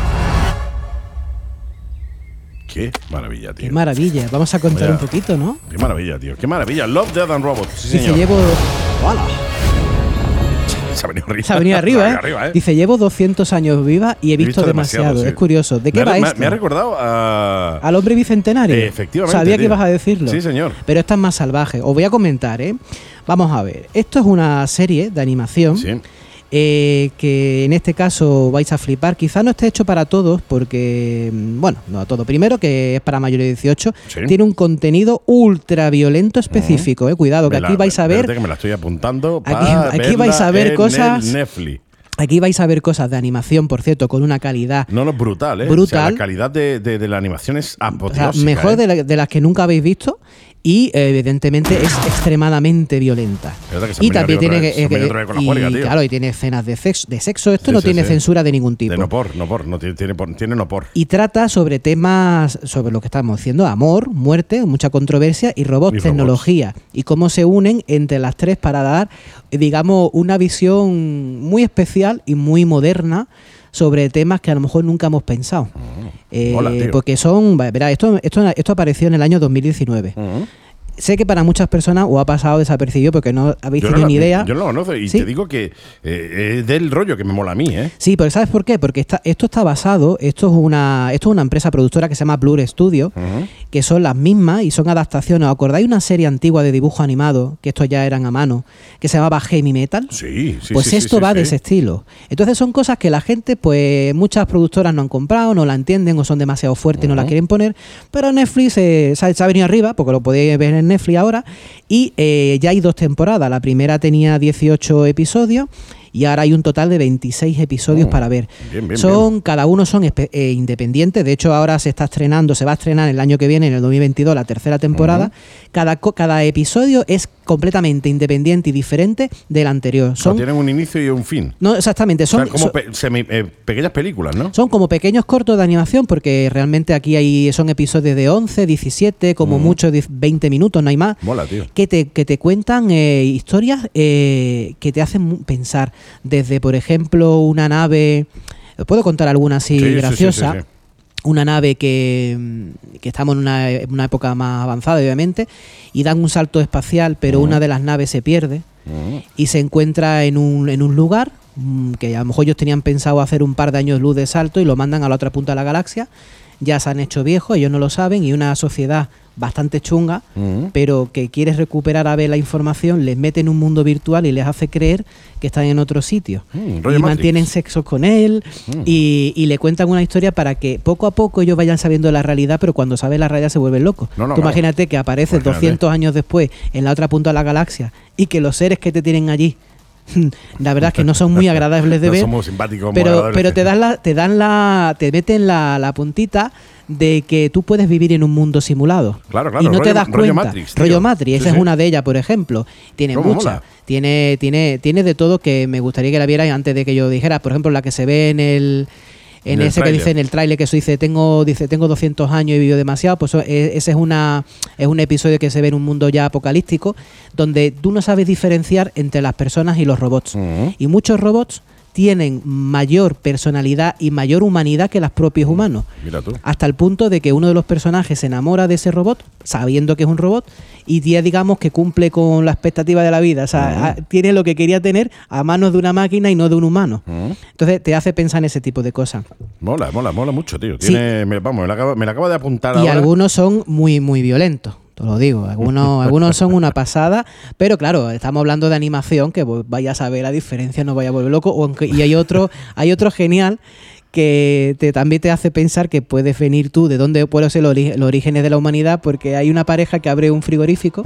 Qué maravilla, tío. Qué maravilla. Vamos a contar Vaya. un poquito, ¿no? Qué maravilla, tío. Qué maravilla. Love, Death and Robots. Sí, Dice, señor. llevo. ¡Hala! Se ha venido arriba. Se ha venido arriba, ¿eh? arriba, ¿eh? Dice, llevo 200 años viva y he visto, demasiado. sí. Es curioso. ¿de qué me va me ha- esto? Me ha recordado a. ¿Al hombre bicentenario? Eh, efectivamente, Sabía que ibas a decirlo. Sí, señor. Pero esta es más salvaje. Os voy a comentar, ¿eh? Vamos a ver. Esto es una serie de animación. Sí. Eh, que en este caso vais a flipar. Quizá no esté hecho para todos, porque, mm, bueno, no a todo. Primero, que es para mayores de 18, Sí. tiene un contenido ultra violento específico. eh. Cuidado, que aquí vais a ver. que me la estoy apuntando. Aquí- vais a ver cosas- Netflix. Aquí vais a ver cosas de animación, por cierto, con una calidad No, no, brutal, ¿eh? Brutal. O sea, la calidad de, de- de la animación es o sea, apoteósica. mejor ¿eh? de, la- de las que nunca habéis visto y evidentemente es extremadamente violenta. Es verdad que Y también tiene que, y, juerga, tío. claro, y tiene escenas de sexo, de sexo. Esto Sí, no sí, tiene sí. censura de ningún tipo. De no por, no por, no tiene, tiene, no por. y trata sobre temas, sobre lo que estamos diciendo, amor, muerte, mucha controversia y robots, Y robots. tecnología. Y cómo se unen entre las tres para dar, digamos, una visión muy especial y muy moderna sobre temas que a lo mejor nunca hemos pensado. Eh, mola, tío. porque son, verá, esto, esto, esto apareció en el año 2019. Ujú. Sé que para muchas personas os ha pasado desapercibido porque no habéis Yo tenido ni idea. Yo no lo conozco y Sí. te digo que eh, es del rollo que me mola a mí, ¿eh? Sí, pero ¿sabes por qué? Porque esto está basado, esto es una esto es una empresa productora que se llama Blur Studio, Ujú. que son las mismas y son adaptaciones. ¿Os acordáis una serie antigua de dibujo animado, que estos ya eran a mano, que se llamaba Heavy Metal? Sí, sí, pues sí, esto sí, va de ese estilo. Entonces son cosas que la gente, pues muchas productoras no han comprado, no la entienden o son demasiado fuertes y no la quieren poner. Pero Netflix eh, se, ha, se ha venido arriba, porque lo podéis ver en Netflix ahora. Y eh, ya hay dos temporadas. La primera tenía 18 episodios y ahora hay un total de 26 episodios Oh, para ver. bien, bien, son cada uno son eh, independientes, de hecho ahora se está estrenando, se va a estrenar el año que viene en el 2022 la tercera temporada. cada cada episodio es completamente independiente y diferente del anterior. Son, tienen un inicio y un fin. no exactamente, O sea, son como son- pe- semi- eh, pequeñas películas, ¿no? son como pequeños cortos de animación porque realmente aquí hay son episodios de 11, 17, como mucho de 20 minutos, no hay más. Mola, tío. Que te, que te cuentan eh, historias eh, que te hacen pensar. Desde, por ejemplo, una nave. ¿Os puedo contar alguna así Sí, sí, sí, graciosa? sí, sí. Una nave que, mm, que estamos en una, época más avanzada, obviamente, y dan un salto espacial, pero una de las naves se pierde y se encuentra en un, en un lugar mm, que a lo mejor ellos tenían pensado hacer un par de años luz de salto y lo mandan a la otra punta de la galaxia. Ya se han hecho viejos, ellos no lo saben, y una sociedad bastante chunga, Mm. pero que quiere recuperar a ver la información, les mete en un mundo virtual y les hace creer que están en otro sitio. Mm, y mantienen sexo con él Mm. y, y le cuentan una historia para que poco a poco ellos vayan sabiendo la realidad, pero cuando saben la realidad se vuelven locos. No, no, Tú claro. imagínate que apareces Imagínate. 200 años después en la otra punta de la galaxia y que los seres que te tienen allí, la verdad es que no son muy agradables de No ver. somos simpáticos, pero, pero te dan la, te dan la, te meten la, la puntita de que tú puedes vivir en un mundo simulado. Claro, claro, Y no te rollo- das rollo cuenta. Matrix, tío. rollo Matrix, esa Sí, es una de ellas, por ejemplo. Tiene ¿Cómo muchas. mola? Tiene, tiene, tiene de todo que me gustaría que la vierais antes de que yo dijera. Por ejemplo, la que se ve en el. En, ese que dice en el tráiler que eso dice tengo dice tengo 200 años y vivido demasiado pues eso- e- ese es una es un episodio que se ve en un mundo ya apocalíptico donde tú no sabes diferenciar entre las personas y los robots y muchos robots tienen mayor personalidad y mayor humanidad que los propios humanos Mira tú. hasta el punto de que uno de los personajes se enamora de ese robot, sabiendo que es un robot, y ya digamos que cumple con la expectativa de la vida. O sea, a- tiene lo que quería tener a manos de una máquina y no de un humano. Ujú. Entonces te hace pensar en ese tipo de cosas. Mola, mola, mola mucho, tío. Sí. Tiene, me, vamos, me la, acabo, me la acabo de apuntar Y ahora. algunos son muy, muy violentos. Te lo digo, algunos, algunos son una pasada, pero claro, estamos hablando de animación, que vos vaya a saber la diferencia, no vaya a volver loco. o y hay otro, hay otro genial que te, también te hace pensar que puedes venir tú de dónde pueden ser los, orígenes de la humanidad, porque hay una pareja que abre un frigorífico.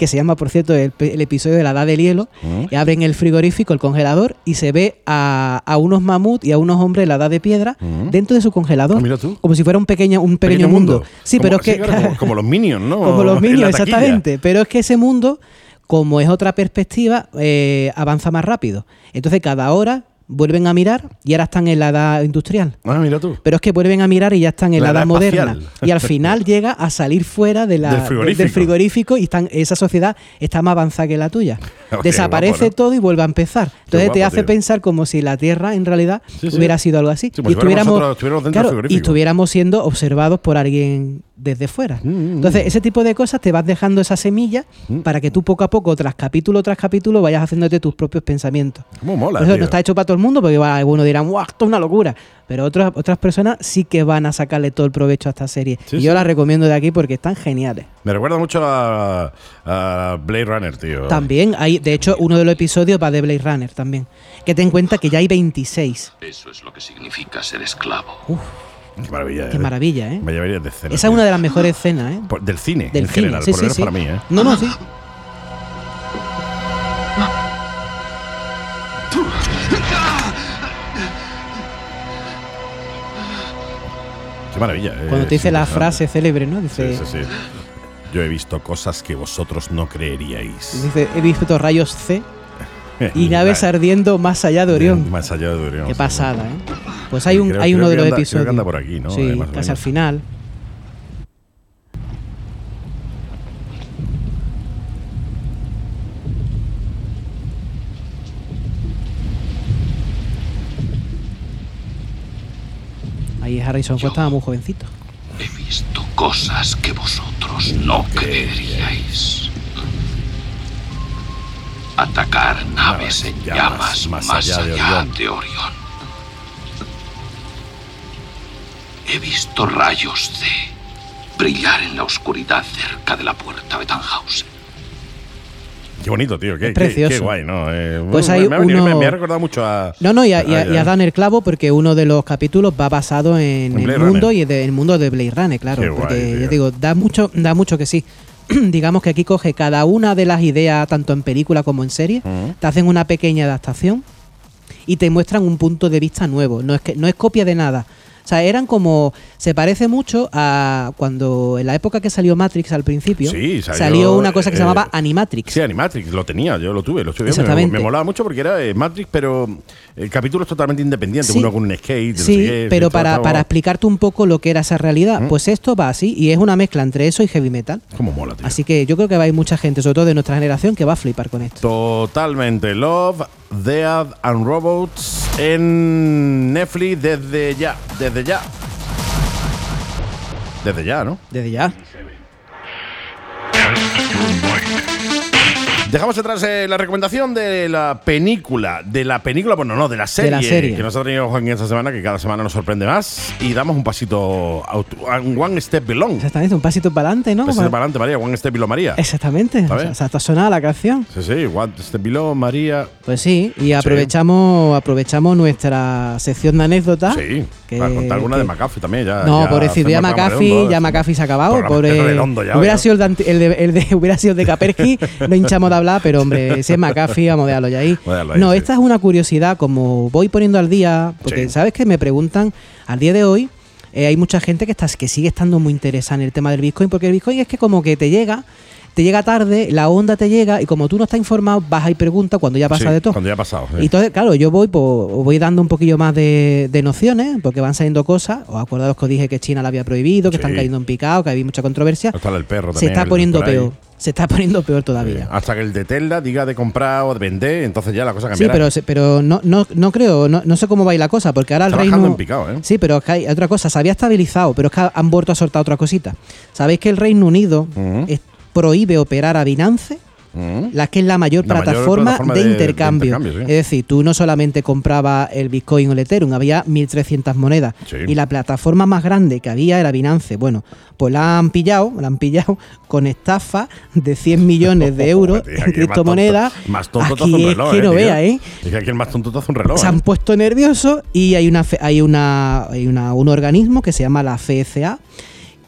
Que se llama, por cierto, el, el episodio de la edad del hielo, Ujú. y abren el frigorífico, el congelador, y se ve a, a unos mamuts y a unos hombres de la edad de piedra Ujú. dentro de su congelador. Ah, mira tú. Como si fuera un pequeño, un pequeño, mundo. Sí, Como- pero es que. claro, como, como los Minions, ¿no? como los Minions, exactamente. Pero es que ese mundo, como es otra perspectiva, eh, avanza más rápido. Entonces, cada hora vuelven a mirar y ahora están en la edad industrial. Ah, mira tú. Pero es que vuelven a mirar y ya están en La edad edad moderna. Y al final llega a salir fuera de la, Del de- frigorífico. del frigorífico y están, esa sociedad está más avanzada que la tuya. Desaparece guapo, ¿no? todo y vuelve a empezar. Entonces te hace tío. pensar como si la Tierra en realidad Sí, sí. hubiera sido algo así. Sí, fuéramos nosotros- estuviéramos del claro, y estuviéramos siendo observados por alguien desde fuera. Mm, mm, Entonces, ese tipo de cosas te vas dejando esa semilla Mm. para que tú poco a poco, tras capítulo tras capítulo, vayas haciéndote tus propios pensamientos. ¿Cómo mola, Por eso tío? no está hecho para todo el mundo, porque algunos dirán, ¡guau, esto es una locura! Pero otras, otras personas sí que van a sacarle todo el provecho a esta serie. Sí, y sí. yo la recomiendo de aquí porque están geniales. Me recuerda mucho a, a Blade Runner, tío. También hay, de hecho, uno de los episodios va de Blade Runner también. Que ten en cuenta que ya hay 26. Eso es lo que significa ser esclavo. Qué maravilla. Qué eh. maravilla, ¿eh? Me llevaría de escena. Esa es una de las mejores escenas, ¿eh? Por- Del cine, Del en cine, general. sí, por sí, sí. para mí, ¿eh? No, no, sí. Qué maravilla. eh. Cuando te dice la frase célebre, ¿no? Dice, Sí, sí, sí. Yo he visto cosas que vosotros no creeríais. dice he visto rayos C y naves ardiendo más allá de Orión. Más allá de Orión. Qué sí. pasada, ¿eh? Pues hay, un, creo- hay creo uno de los anda- creo que episodios. anda por aquí, ¿no? Sí, Eh, casi al final. Ahí Harrison Ford estaba muy jovencito. He visto cosas que vosotros no creeríais. Atacar naves en llamas más, allá, de, Orión. He visto rayos de brillar en la oscuridad cerca de la puerta de Tannhausen. Qué bonito, tío. Qué, precioso. Qué, guay, ¿no? Eh, Pues me- hay me, uno- me- me ha recordado mucho a. No, no, y a, y a- a- y a Dan el clavo porque uno de los capítulos va basado en, En el mundo Runner. y de- el mundo de Blade Runner, claro. Qué guay, porque tío. yo digo, da mucho, da mucho que sí. Digamos que aquí coge cada una de las ideas, tanto en película como en serie, te hacen una pequeña adaptación y te muestran un punto de vista nuevo. No es que no es copia de nada. O sea, eran como. Se parece mucho a cuando en la época que salió Matrix al principio, Sí, salió, salió, una cosa que se eh, llamaba Animatrix. Sí, Animatrix, lo tenía, yo lo tuve, lo. Me, Exactamente. me molaba mucho porque era eh, Matrix, pero el capítulo es totalmente independiente, Sí. uno con un skate, no Sí, sé qué, pero para, explicarte un poco lo que era esa realidad, ¿Mm? pues esto va así y es una mezcla entre eso y heavy metal. Cómo mola, tío. Así que yo creo que va a haber mucha gente, sobre todo de nuestra generación, que va a flipar con esto. Totalmente. Love, Death and Robots en Netflix desde ya. Desde ya. Desde ya, ¿no? Desde ya. Dejamos atrás eh, la recomendación de la película. De la película, bueno, no, de la serie, la serie. que nos ha traído Juan esta semana, que cada semana nos sorprende más. Y damos un pasito. un one step below. Exactamente, un pasito para adelante, ¿no? Pasito Para- adelante, María. One step below, María. Exactamente. ¿Sabes? O sea, hasta sonada la canción. Sí, sí, one step below, María. Pues sí, y aprovechamos, aprovechamos nuestra sección de anécdotas. Sí, que- para contar alguna que- de McAfee también. Ya, No, ya pobrecito, ya McAfee, redondo, ya ¿eh? McAfee se ha acabado. Pobre, ya, hubiera ya. sido el de, el de- el de- hubiera sido el de Kapersky, no hinchamos de hablar, pero hombre, si es McAfee, vamos a dejarlo ya ahí. Dejarlo no, sí. esta es una curiosidad, como voy poniendo al día, porque Sí. sabes que me preguntan al día de hoy. eh, hay mucha gente que, está, que sigue estando muy interesada en el tema del Bitcoin, porque el Bitcoin es que como que te llega, te llega tarde, la onda te llega, y como tú no estás informado, vas y preguntas cuando ya pasa Sí, de todo. Cuando ya ha pasado. sí. Y entonces, claro, yo voy pues, voy dando un poquillo más de, de nociones, porque van saliendo cosas. Os acordaros que os dije que China la había prohibido, que Sí. están cayendo en picado, que había mucha controversia. Está el perro Se también, está el poniendo peor. Se está poniendo peor todavía. Hasta que el de Tesla diga de comprar o de vender, entonces ya la cosa Sí, cambiará. pero, se- pero no, no, no creo, no, no sé cómo va a ir la cosa, porque ahora el Está reino. en picado, ¿eh? Sí, pero es que hay otra cosa, se había estabilizado, pero es que han vuelto a soltar otra cosita. ¿Sabéis que el Reino Unido es- prohíbe operar a Binance? Mm. la que es la mayor La mayor plataforma, de, intercambio. sí. Es decir, tú no solamente comprabas el Bitcoin o el Ethereum, había 1.300 monedas. Sí. Y la plataforma más grande que había era Binance. Bueno, pues la han pillado, la han pillado con estafa de 100 millones de euros en el más criptomonedas. tonto- Más tonto Aquí un es reloj, que eh, no vea, ¿eh? Es que aquí el más tonto te hace un reloj. Se ¿eh? han puesto nerviosos y hay una hay una hay una, un organismo que se llama la FCA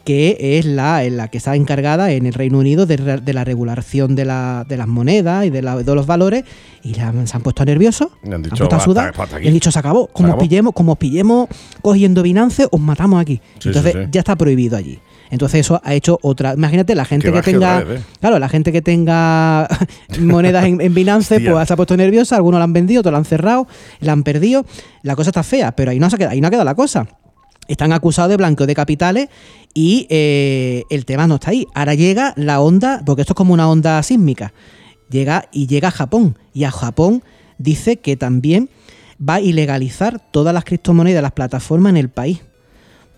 que es la, en la que está encargada en el Reino Unido de, la regulación de, la- de las monedas y de, la- de los valores y la- se han puesto nerviosos, Le han dicho, puesto a "Basta, sudar basta aquí". y han dicho se acabó, como acabó. pillemos, como pillemos cogiendo Binance, os matamos aquí. Sí, Entonces sí, sí. ya está prohibido allí. Entonces eso ha hecho otra. Imagínate la gente Que tenga, ¿eh? claro, la gente que tenga monedas en, en Binance, pues se ha puesto nerviosa. Algunos la han vendido, otros la han cerrado, la han perdido. La cosa está fea, pero ahí no se ha quedado, ahí no ha quedado la cosa. Están acusados de blanqueo de capitales y eh, el tema no está ahí. Ahora llega la onda, porque esto es como una onda sísmica. Llega y llega a Japón. Y a Japón dice que también va a ilegalizar todas las criptomonedas, las plataformas en el país.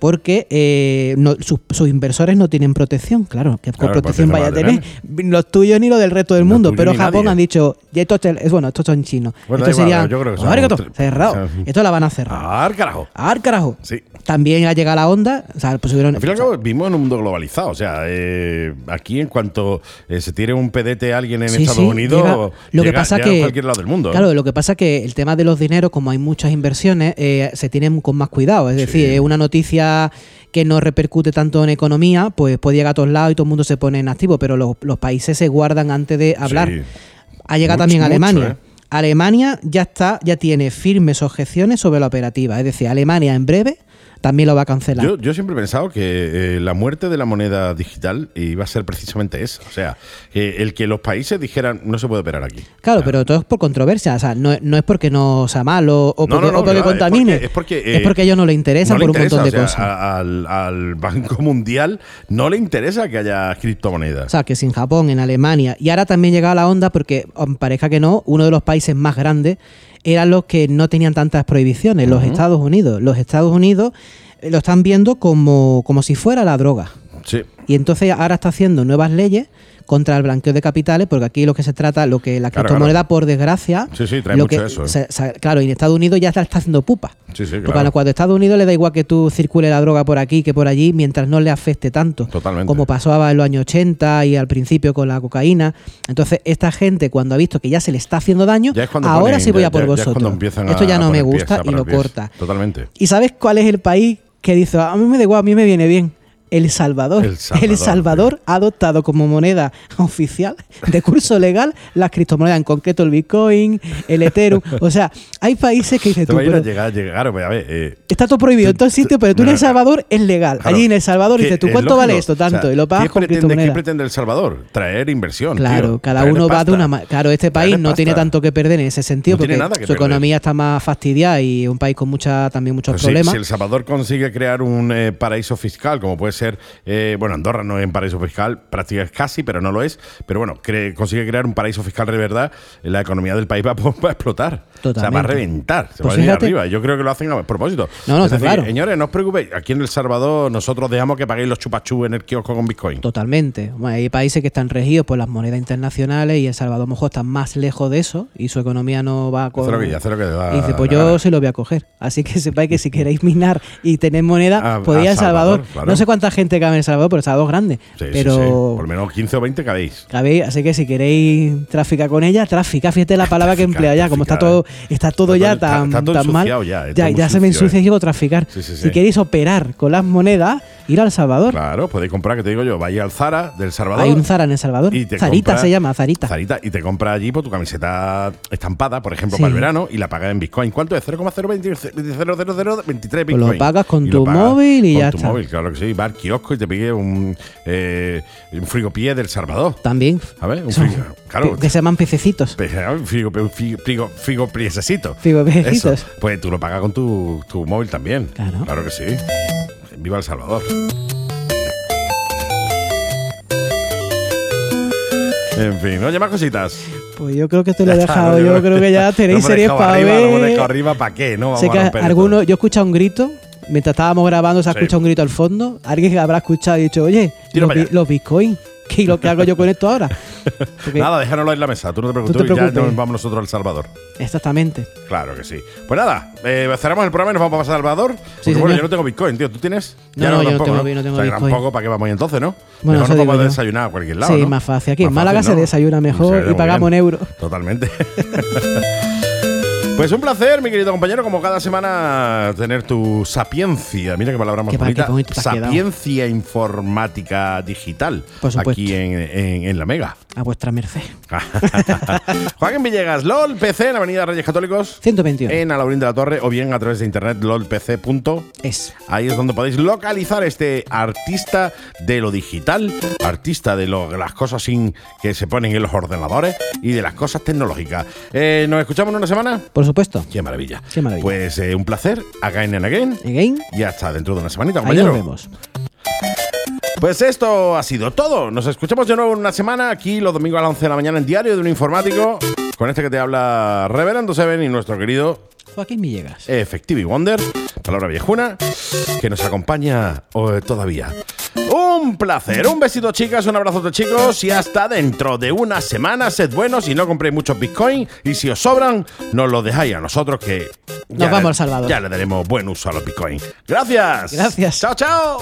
Porque eh, no- sus, sus inversores no tienen protección, claro, que Claro, protección vaya a tener los tuyos ni los del resto del mundo. Pero Japón nadie. han dicho, y esto es bueno, estos son chinos. Bueno, esto sería yo creo que son arigato, tres- cerrado. Esto la van a cerrar. Ah, carajo. ¡Ah, carajo! Sí. También ha llegado la onda, o sea, pues subieron- Al fin y al cabo, vivimos en un mundo globalizado. O sea, eh, aquí en cuanto eh, se tire un pedete a alguien en Sí, Estados sí, Unidos, llega- lo que pasa llega que cualquier lado del mundo. Claro, lo que pasa que el tema de los dineros, como hay muchas inversiones, eh, se tienen con más cuidado. Es decir, es una noticia que no repercute tanto en economía, pues puede llegar a todos lados y todo el mundo se pone en activo, pero los, los países se guardan antes de hablar. Sí. Ha llegado Mucho, también Alemania. ¿eh? Alemania ya está, ya tiene firmes objeciones sobre la operativa. Es decir, Alemania en breve también lo va a cancelar. Yo, yo siempre he pensado que eh, la muerte de la moneda digital iba a ser precisamente eso. O sea, que el que los países dijeran no se puede operar aquí. Claro, pero todo es por controversia. O sea, no, no es porque no sea malo o No, porque, no, o porque claro, es contamine. porque- es porque, eh, es porque a ellos no les interesa No le por un interesa, montón de o sea, cosas. al, al Banco Mundial no le interesa que haya criptomonedas. O sea, que sin Japón, en Alemania. Y ahora también llega la onda porque, aun parezca que no, uno de los países más grandes eran los que no tenían tantas prohibiciones, los Estados Unidos. Los Estados Unidos eh, lo están viendo como, como si fuera la droga. sí. Y entonces ahora está haciendo nuevas leyes contra el blanqueo de capitales, porque aquí lo que se trata, lo que la Claro, criptomoneda, claro. por desgracia, Sí, sí, trae lo mucho que eso, ¿eh? se- se- claro, y en Estados Unidos ya está, está haciendo pupa. Sí, Porque claro. cuando a Estados Unidos le da igual que tú circule la droga por aquí que por allí, mientras no le afecte tanto. Totalmente. Como pasaba en los años 80 y al principio con la cocaína. Entonces, esta gente, cuando ha visto que ya se le está haciendo daño, ahora ponen- sí voy ya- a por ya- ya es vosotros. cuando empiezan Esto ya no me pies, gusta y lo pies. corta. Totalmente. ¿Y sabes cuál es el país que dice, a mí me da igual, a mí me viene bien? El Salvador. El Salvador, El Salvador ha adoptado como moneda oficial de curso legal las criptomonedas, en concreto el Bitcoin, el Ethereum. O sea, hay países que dices Te tú, pero llegar, llegar, pues, a ver, eh, está todo prohibido en todo el sitio, pero tú en El. Salvador es legal. Claro. Allí en El Salvador dices tú, ¿cuánto vale esto? Tanto. O sea, y lo pagas ¿qué con pretende, ¿Qué criptomonedas. pretende El Salvador? Traer inversión. Claro, tío. cada uno va de una Claro, este país no tiene tanto que perder en ese sentido No porque nada que su perder. economía está más fastidiada y un país con mucha, también muchos Pues sí, problemas. si El Salvador consigue crear un eh, paraíso fiscal, como puede ser, eh, bueno, Andorra no es un paraíso fiscal, prácticamente casi, pero no lo es. Pero bueno, cre- consigue crear un paraíso fiscal de verdad, la economía del país va, a- va a explotar. O sea, va a Totalmente. reventar, se Pues va a ir arriba. Yo creo que lo hacen a propósito. No, no, es está decir, claro. señores, no os preocupéis, aquí en El Salvador nosotros dejamos que paguéis los chupachú en el kiosco con Bitcoin. Totalmente. Bueno, hay países que están regidos por las monedas internacionales y El Salvador a lo mejor está más lejos de eso y su economía no va a da Y dice, pues yo se lo voy a coger. Así que sepáis que si queréis minar y tener moneda, A- podéis ir a Salvador. Salvador, claro. No sé cuánta gente cabe en El Salvador, pero El Salvador es grande. Sí, sí, pero sí. Por lo menos 15 o 20 cabéis. cabéis, así que si queréis traficar con ella, traficar, fíjate la palabra que emplea ya, como está todo, está todo Está ya tan, está- está todo tan mal. ya, está ya se me ensucia eh. y digo traficar. Sí, sí, sí. Si queréis operar con las monedas, ir al Salvador. Claro, podéis comprar, que te digo yo, vais al Zara del Salvador. Hay un Zara en El Salvador. Y te Zarita compra- se llama, Zarita. Zarita, y te compra allí por tu camiseta estampada, por ejemplo, Sí. para el verano, y la pagas en Bitcoin. ¿Cuánto es? 0,02023 Pues lo Bitcoin. pagas con Y tu pagas móvil y con ya tu está. móvil, claro que sí. Va al kiosco y te pide un, eh, un frigopié del Salvador. También. A ver, un frigo. Claro. Que se llaman pececitos. Frigo, frigo, frigo. Eso. Pues tú lo pagas con tu, tu móvil también. Claro. Claro que sí. Viva El Salvador. En fin, oye, más cositas. Pues yo creo que te lo he dejado. Yo creo que ya tenéis series para arriba, Lo hemos ver. dejado arriba, ¿para qué? No, vamos sé que alguno, esto. yo he escuchado un grito. Mientras estábamos grabando, se ha escuchado un grito al fondo. Alguien habrá escuchado y dicho, oye, los bitcoins. ¿Qué y lo que hago yo con esto ahora? Porque- Nada, déjanoslo en la mesa. Tú no te preocupes. te tú ya preocupes. nos vamos nosotros al Salvador. Exactamente. Claro que sí. Pues nada, eh, cerramos el programa y nos vamos a Salvador. Porque Sí, bueno, señor. yo no tengo Bitcoin, tío. ¿Tú tienes? No, no, yo no tengo- no tengo o sea, Bitcoin. tampoco, ¿para qué vamos entonces, no? Bueno, mejor nos vamos a desayunar a cualquier lado, Sí, ¿no? más fácil. Aquí en Más Málaga fácil, se ¿no? desayuna mejor Se y pagamos en euros. Totalmente. Pues un placer, mi querido compañero, como cada semana, tener tu sapiencia. Mira qué palabra más Qué bonita. qué sapiencia informática digital. Por supuesto. Aquí en, en- en La Mega. A vuestra merced. Joaquín Villegas, LOL PC en Avenida Reyes Católicos. 121. En Alaurín de la Torre o bien a través de internet lolpc. Es. Ahí es donde podéis localizar este artista de lo digital, artista de lo- las cosas sin que se ponen en los ordenadores y de las cosas tecnológicas. Eh, ¿Nos escuchamos en una semana? Por supuesto. Qué maravilla. Qué maravilla. Pues eh, un placer. Again and again. Again. Y hasta dentro de una semanita, Ahí compañero. nos vemos. Pues esto ha sido todo. Nos escuchamos de nuevo en una semana, aquí los domingos a las 11 de la mañana en Diario de un Informático, con este que te habla Reverendo Seven y nuestro querido Joaquín Villegas. Effective Wonder, palabra viejuna, que nos acompaña eh, todavía. Un placer, un besito chicas, un abrazo chicos y hasta dentro de una semana. Sed buenos y no compréis muchos Bitcoin y si os sobran, nos lo dejáis a nosotros que Nos vamos le- al Salvador. Ya le daremos buen uso a los Bitcoin. Gracias. Gracias. Chao, chao.